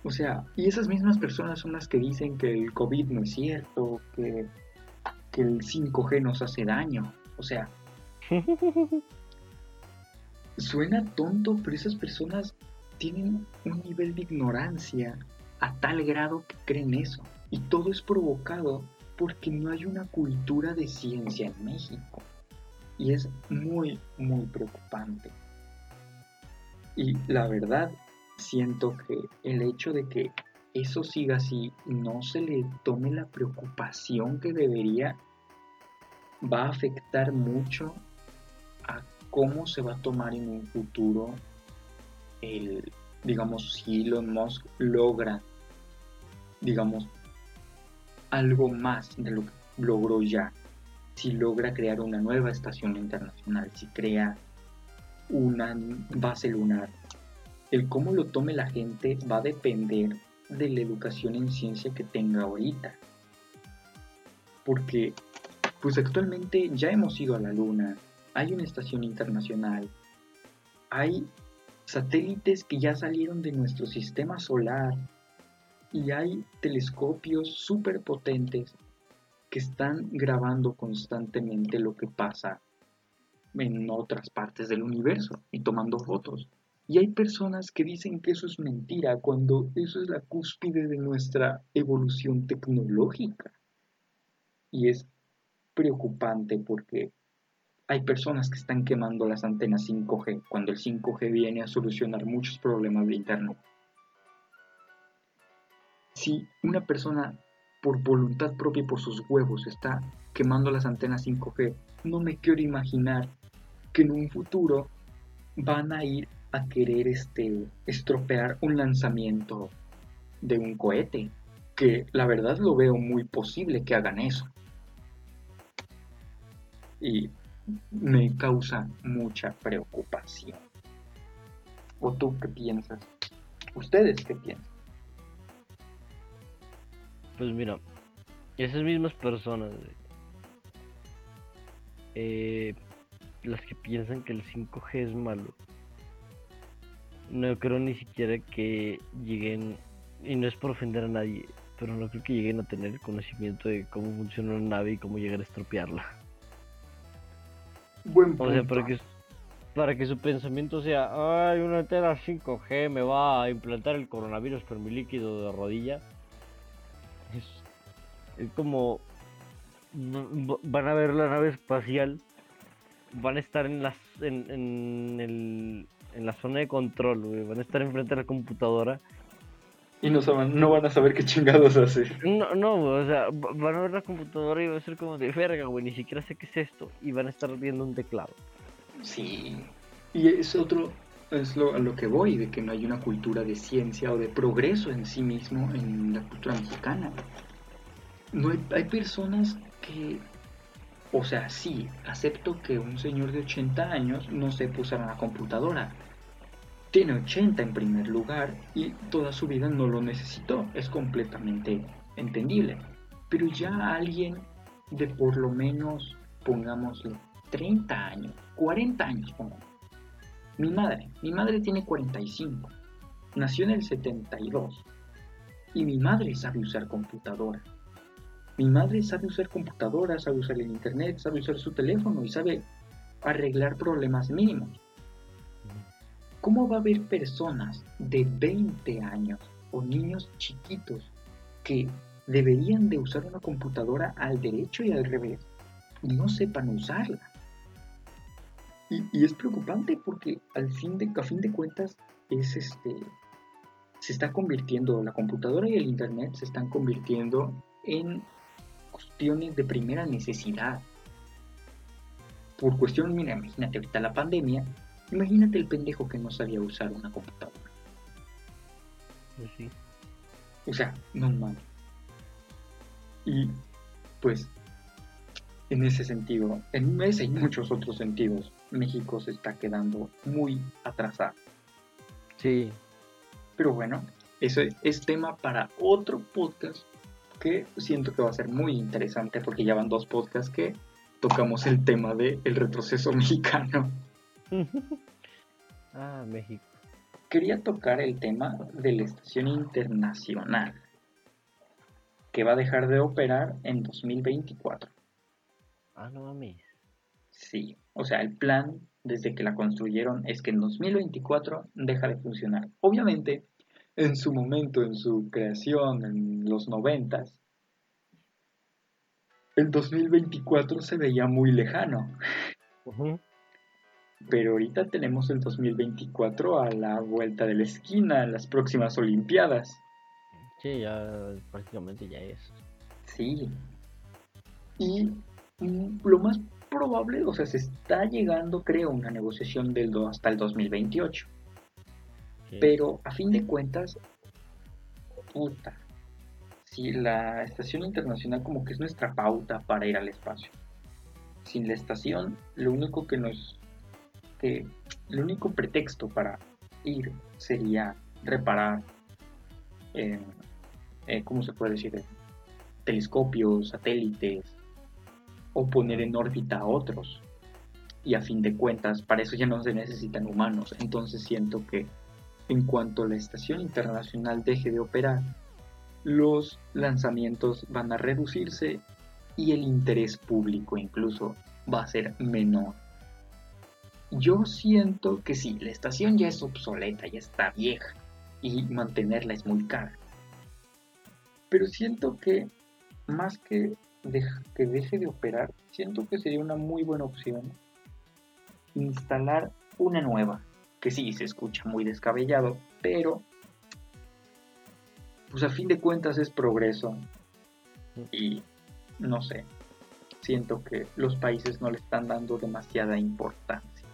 O sea, y esas mismas personas son las que dicen que el COVID no es cierto, que, que el 5G nos hace daño. O sea, suena tonto, pero esas personas tienen un nivel de ignorancia a tal grado que creen eso. Y todo es provocado porque no hay una cultura de ciencia en México. Y es muy, muy preocupante. Y la verdad, siento que el hecho de que eso siga así no se le tome la preocupación que debería, va a afectar mucho a cómo se va a tomar en un futuro el, digamos, si Elon Musk logra, digamos, algo más de lo que logró ya. Si logra crear una nueva estación internacional, si crea una base lunar, el cómo lo tome la gente va a depender de la educación en ciencia que tenga ahorita. Porque, pues actualmente ya hemos ido a la luna, hay una estación internacional, hay satélites que ya salieron de nuestro sistema solar y hay telescopios súper potentes que están grabando constantemente lo que pasa en otras partes del universo y tomando fotos. Y hay personas que dicen que eso es mentira cuando eso es la cúspide de nuestra evolución tecnológica. Y es preocupante porque hay personas que están quemando las antenas 5G cuando el 5G viene a solucionar muchos problemas de Internet. Si una persona por voluntad propia y por sus huevos está quemando las antenas 5G, no me quiero imaginar que en un futuro van a ir a querer este, estropear un lanzamiento de un cohete, que la verdad lo veo muy posible que hagan eso. Y me causa mucha preocupación. ¿O tú qué piensas? ¿Ustedes qué piensan? Pues mira, esas mismas personas, eh, las que piensan que el 5G es malo, no creo ni siquiera que lleguen, y no es por ofender a nadie, pero no creo que lleguen a tener conocimiento de cómo funciona una nave y cómo llegar a estropearla. Buen O sea, para que, para que su pensamiento sea, ay, una antena 5G me va a implantar el coronavirus por mi líquido de rodilla. Es, es como, van a ver la nave espacial, van a estar en, las, en, en, el, en la zona de control, güey, van a estar enfrente de la computadora. Y no, saben- no van a saber qué chingados hacer. No, no, güey, o sea, va- van a ver la computadora y va a ser como de verga, güey, ni siquiera sé qué es esto. Y van a estar viendo un teclado. Sí. Y es otro, es lo, a lo que voy, de que no hay una cultura de ciencia o de progreso en sí mismo en la cultura mexicana. No hay, hay personas que, o sea, sí, acepto que un señor de 80 años no sepa usar una computadora. Tiene 80 en primer lugar y toda su vida no lo necesitó. Es completamente entendible. Pero ya alguien de por lo menos, pongámosle, 30 años, 40 años, pongamos. Mi madre, mi madre tiene 45, nació en el 72 y mi madre sabe usar computadora. Mi madre sabe usar computadora, sabe usar el internet, sabe usar su teléfono y sabe arreglar problemas mínimos. ¿Cómo va a haber personas de 20 años o niños chiquitos que deberían de usar una computadora al derecho y al revés y no sepan usarla? Y, y es preocupante porque al fin de, a fin de cuentas es este se está convirtiendo, la computadora y el internet se están convirtiendo en cuestiones de primera necesidad. Por cuestión, mira, imagínate ahorita la pandemia, imagínate el pendejo que no sabía usar una computadora. Pues sí. O sea, no mames. Y pues, en ese sentido, en ese y muchos otros sentidos, México se está quedando muy atrasado. Sí, Pero bueno, eso es tema para otro podcast que siento que va a ser muy interesante porque ya van dos podcasts que tocamos el tema del retroceso mexicano. ah, México. Quería tocar el tema de la estación internacional que va a dejar de operar en 2024. Ah, no mames. Sí, o sea, el plan desde que la construyeron es que en 2024 deja de funcionar. Obviamente, en su momento, en su creación, en los noventas, el 2024 se veía muy lejano, pero ahorita tenemos el 2024 a la vuelta de la esquina, en las próximas Olimpiadas. Sí, ya prácticamente ya es. Sí. Y lo más probable, o sea, se está llegando, creo, a una negociación del do- hasta el 2028. Pero a fin de cuentas, puta, si la estación internacional como que es nuestra pauta para ir al espacio. Sin la estación, lo único que nos, que, el único pretexto para ir sería reparar, eh, eh, ¿cómo se puede decir? Telescopios, satélites, o poner en órbita a otros. y a fin de cuentas para eso ya no se necesitan humanos. Entonces siento que en cuanto la estación internacional deje de operar, los lanzamientos van a reducirse y el interés público incluso va a ser menor. Yo siento que sí, la estación ya es obsoleta, ya está vieja y mantenerla es muy cara. Pero siento que más que, que deje de operar, siento que sería una muy buena opción instalar una nueva, que sí, se escucha muy descabellado, pero pues a fin de cuentas es progreso y no sé, siento que los países no le están dando demasiada importancia.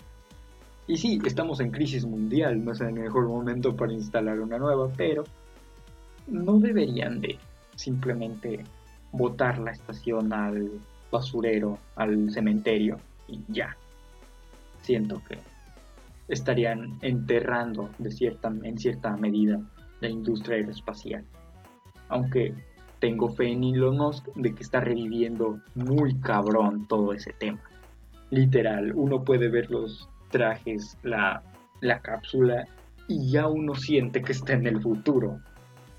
Y sí, estamos en crisis mundial, no es el mejor momento para instalar una nueva, pero no deberían de simplemente botar la estación al basurero, al cementerio y ya. Siento que estarían enterrando de cierta, en cierta medida la industria aeroespacial. Aunque tengo fe en Elon Musk de que está reviviendo muy cabrón todo ese tema. Literal, uno puede ver los trajes, la, la cápsula y ya uno siente que está en el futuro.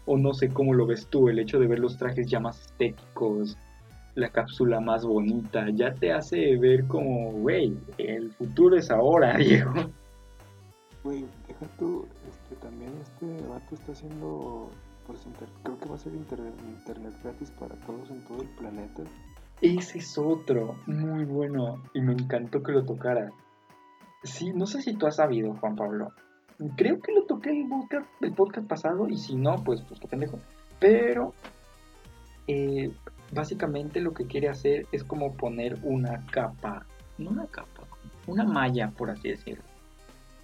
O no sé cómo lo ves tú, el hecho de ver los trajes ya más estéticos, la cápsula más bonita, ya te hace ver como, güey, el futuro es ahora, viejo. Güey, deja tú, este, también este vato está haciendo, pues, creo que va a ser internet gratis para todos en todo el planeta. Ese es otro, muy bueno, y me encantó que lo tocara. Sí, no sé si tú has sabido, Juan Pablo. Creo que lo toqué el podcast, el podcast pasado, y si no, pues, pues qué pendejo. Pero, eh, básicamente lo que quiere hacer es como poner una capa, no una capa, una malla, por así decirlo,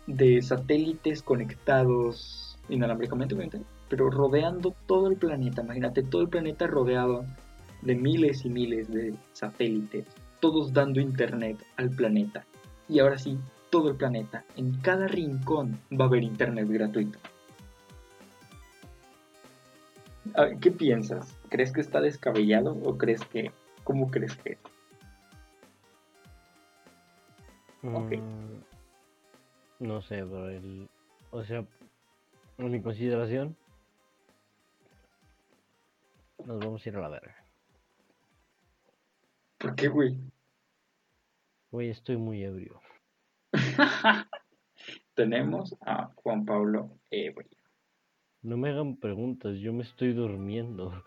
de satélites conectados inalámbricamente, pero rodeando todo el planeta. Imagínate todo el planeta rodeado de miles y miles de satélites, todos dando internet al planeta. Y ahora sí, todo el planeta, en cada rincón va a haber internet gratuito. ¿Qué piensas? ¿Crees que está descabellado o crees que... ¿Cómo crees que Ok. No sé, pero el... O sea, en mi consideración, nos vamos a ir a la verga. ¿Por qué, güey? Güey, estoy muy ebrio. Tenemos a Juan Pablo ebrio. No me hagan preguntas, yo me estoy durmiendo.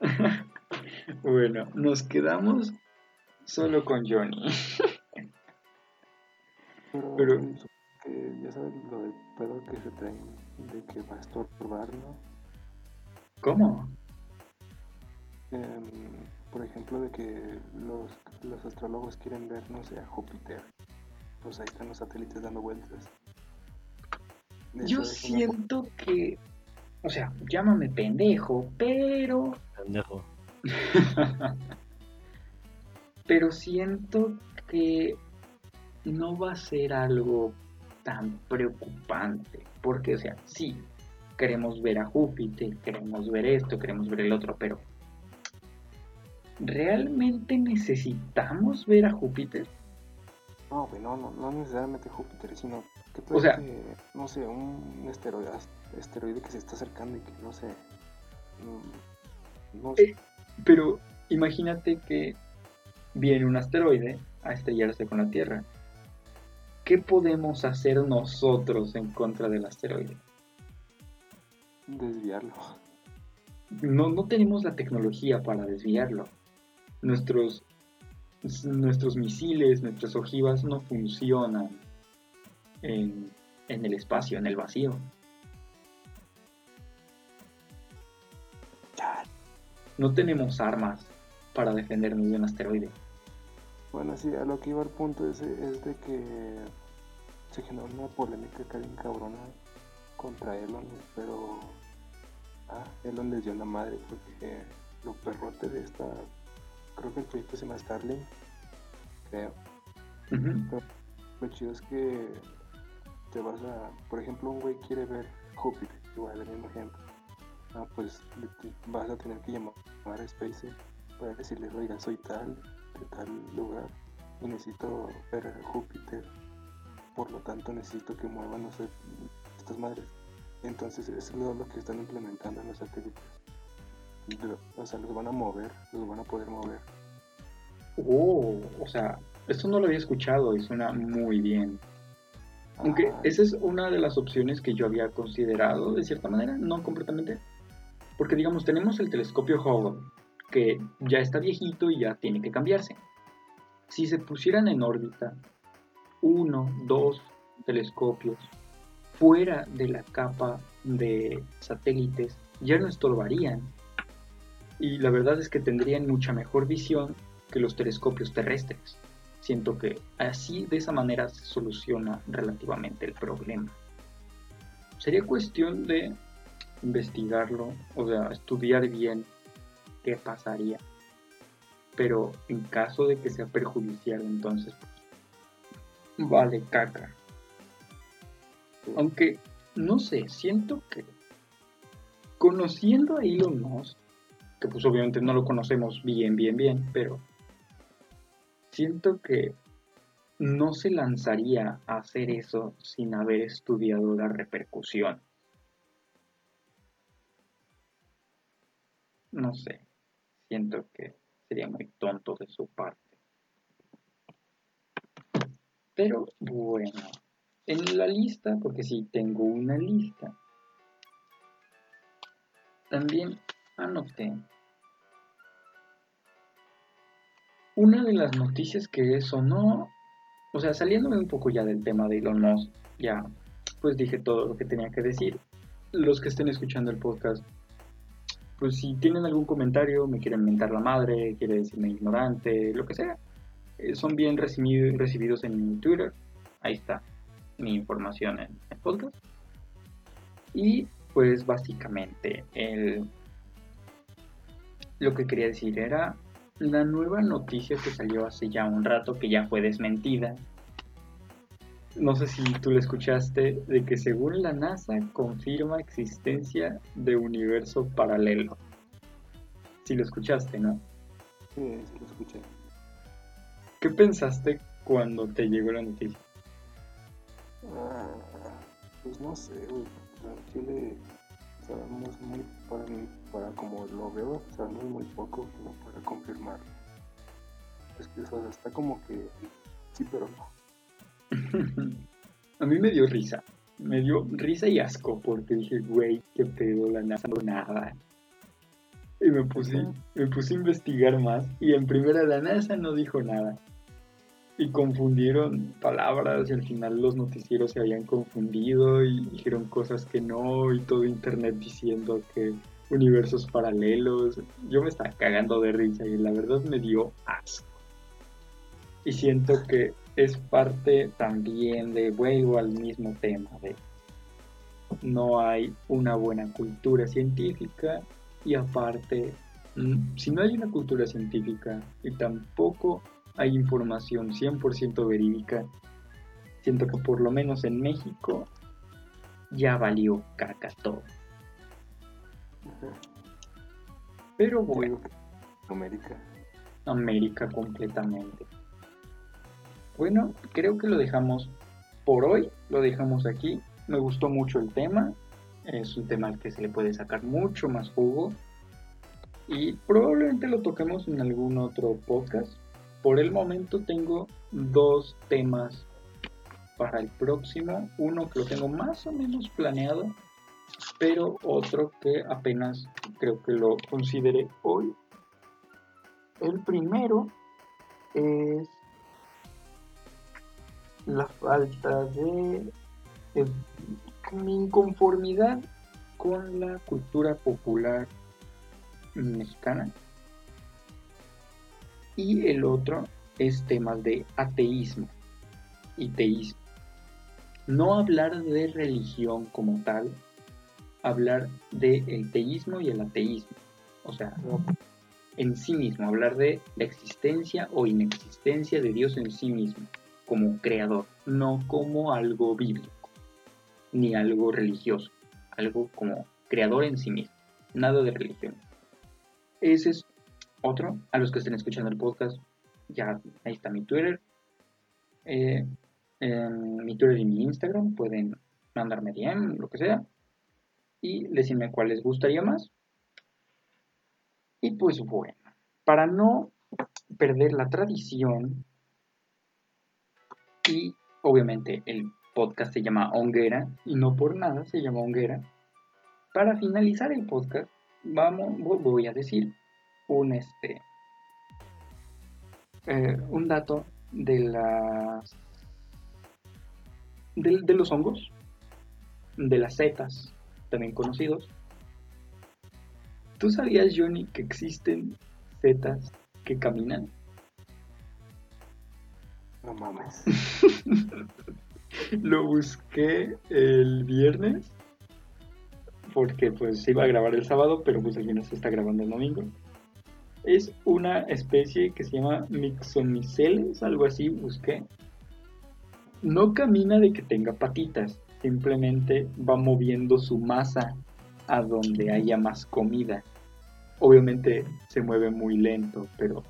bueno, nos quedamos solo con Johnny. Pero, ya sabes lo del pedo que se trae de que va a estorbar, ¿no? ¿Cómo? Em, por ejemplo, de que los, los astrólogos quieren ver, no sé, a Júpiter. Pues ahí están los satélites dando vueltas. Yo siento que o sea, llámame pendejo, pero... Pendejo. pero siento que no va a ser algo tan preocupante. Porque, o sea, sí, queremos ver a Júpiter, queremos ver esto, queremos ver el otro, pero ¿realmente necesitamos ver a Júpiter? No, no, no, no necesariamente Júpiter, sino que, o sea, no sé, un esteroide esteroide que se está acercando y que no sé. No, sé. Eh, pero imagínate que viene un asteroide a estrellarse con la Tierra. ¿Qué podemos hacer nosotros en contra del asteroide? Desviarlo. No, no tenemos la tecnología para desviarlo. Nuestros, nuestros misiles, nuestras ojivas no funcionan en, en el espacio, en el vacío. no tenemos armas para defendernos de un asteroide. Bueno, sí, a lo que iba el punto es, es de que se generó una polémica que bien cabrona contra Elon, pero ah, Elon les dio la madre porque lo perrote de esta, creo que el proyecto se llama Starlink, creo. lo chido es que te vas a, por ejemplo, un güey quiere ver Júpiter, igual el mismo ejemplo. Ah, pues vas a tener que llamar a SpaceX para decirle, oiga, soy tal, de tal lugar, y necesito ver Júpiter, por lo tanto necesito que muevan, no sé, estas madres. Entonces es lo que están implementando en los satélites. O sea, los van a mover, los van a poder mover. Oh, o sea, esto no lo había escuchado y suena muy bien. Aunque Ajá. esa es una de las opciones que yo había considerado, de cierta manera, no completamente. Porque, digamos, tenemos el telescopio Hubble, que ya está viejito y ya tiene que cambiarse. Si se pusieran en órbita uno, dos telescopios fuera de la capa de satélites, ya no estorbarían. Y la verdad es que tendrían mucha mejor visión que los telescopios terrestres. Siento que así, de esa manera, se soluciona relativamente el problema. Sería cuestión de investigarlo, o sea, estudiar bien qué pasaría. Pero en caso de que sea perjudicial, entonces vale caca. Aunque, no sé, siento que conociendo a Elon Musk, que pues obviamente no lo conocemos bien, bien, bien, pero siento que no se lanzaría a hacer eso sin haber estudiado la repercusión. No sé, siento que sería muy tonto de su parte. Pero bueno, en la lista, porque sí tengo una lista, también anoté una de las noticias que sonó, o sea, saliéndome un poco ya del tema de Elon Musk, ya pues dije todo lo que tenía que decir. Los que estén escuchando el podcast, pues si tienen algún comentario, me quieren mentar la madre, quieren decirme ignorante, lo que sea, son bien recibi- recibidos en Twitter. Ahí está mi información en el podcast. Y pues básicamente el, lo que quería decir era la nueva noticia que salió hace ya un rato, que ya fue desmentida. No sé si tú la escuchaste, de que según la NASA confirma existencia de universo paralelo. Si lo escuchaste, ¿no? Sí lo escuché. ¿Qué pensaste cuando te llegó la noticia? Ah, pues no sé, güey. O Chile sabemos muy, para mí, para como lo veo, sabemos muy poco como para confirmar. Es que, o sea, está como que sí, pero no. A mí me dio risa. Me dio risa y asco porque dije, güey, qué pedo, la NASA no nada. Y me puse, me puse a investigar más y en primera la NASA no dijo nada. Y confundieron palabras y al final los noticieros se habían confundido y dijeron cosas que no y todo internet diciendo que universos paralelos. Yo me estaba cagando de risa y la verdad me dio asco. Y siento que es parte también de, vuelvo al mismo tema, de no hay una buena cultura científica y aparte, mm, si no hay una cultura científica y tampoco hay información 100% verídica, siento que por lo menos en México ya valió caca todo. Pero bueno, América. América completamente. Bueno, creo que lo dejamos por hoy, lo dejamos aquí. Me gustó mucho el tema, es un tema al que se le puede sacar mucho más jugo y probablemente lo toquemos en algún otro podcast. Por el momento tengo dos temas para el próximo, uno que lo tengo más o menos planeado, pero otro que apenas creo que lo consideré hoy. El primero es la falta de, de mi inconformidad con la cultura popular mexicana. Y el otro es temas de ateísmo y teísmo. No hablar de religión como tal, hablar de el teísmo y el ateísmo. O sea, en sí mismo, hablar de la existencia o inexistencia de Dios en sí mismo, como creador, no como algo bíblico, ni algo religioso, algo como creador en sí mismo, nada de religión. Ese es otro, a los que estén escuchando el podcast, ya ahí está mi Twitter, eh, mi Twitter y mi Instagram. Pueden mandarme DM, lo que sea. Y decirme cuál les gustaría más. Y pues bueno, para no perder la tradición y obviamente el podcast se llama Honguera y no por nada se llama Honguera. Para finalizar el podcast, vamos, voy a decir un este eh, un dato de las de, de los hongos, de las setas, también conocidos. ¿Tú sabías, Johnny, que existen setas que caminan? No mames. Lo busqué el viernes porque pues iba a grabar el sábado, pero pues aquí no se está grabando el domingo. Es una especie que se llama Mixomiceles, algo así, busqué. No camina de que tenga patitas, simplemente va moviendo su masa a donde haya más comida. Obviamente se mueve muy lento, pero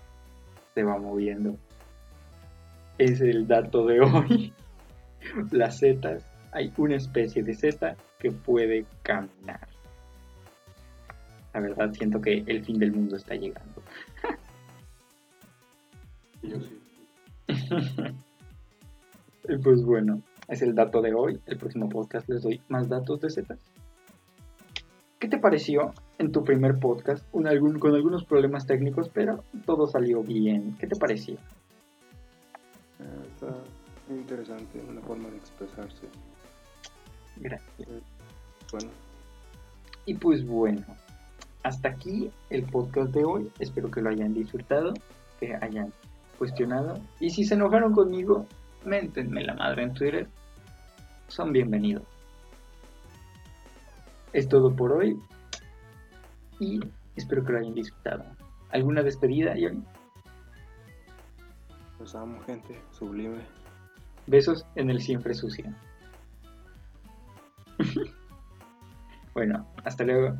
se va moviendo. Es el dato de hoy. Las setas, hay una especie de seta que puede caminar. La verdad siento que el fin del mundo está llegando. Y pues bueno, es el dato de hoy. El próximo podcast les doy más datos de setas. ¿Qué te pareció en tu primer podcast? Con, algún- con algunos problemas técnicos, pero todo salió bien. ¿Qué te pareció? Ah, está interesante, una forma de expresarse. Gracias. Bueno, Y pues bueno, hasta aquí el podcast de hoy. Espero que lo hayan disfrutado, que hayan cuestionado. Y si se enojaron conmigo, méntenme la madre en Twitter. Son bienvenidos. Es todo por hoy. Y espero que lo hayan disfrutado. ¿Alguna despedida, Ian? los amo, gente. Sublime. Besos en el siempre sucio. bueno, hasta luego.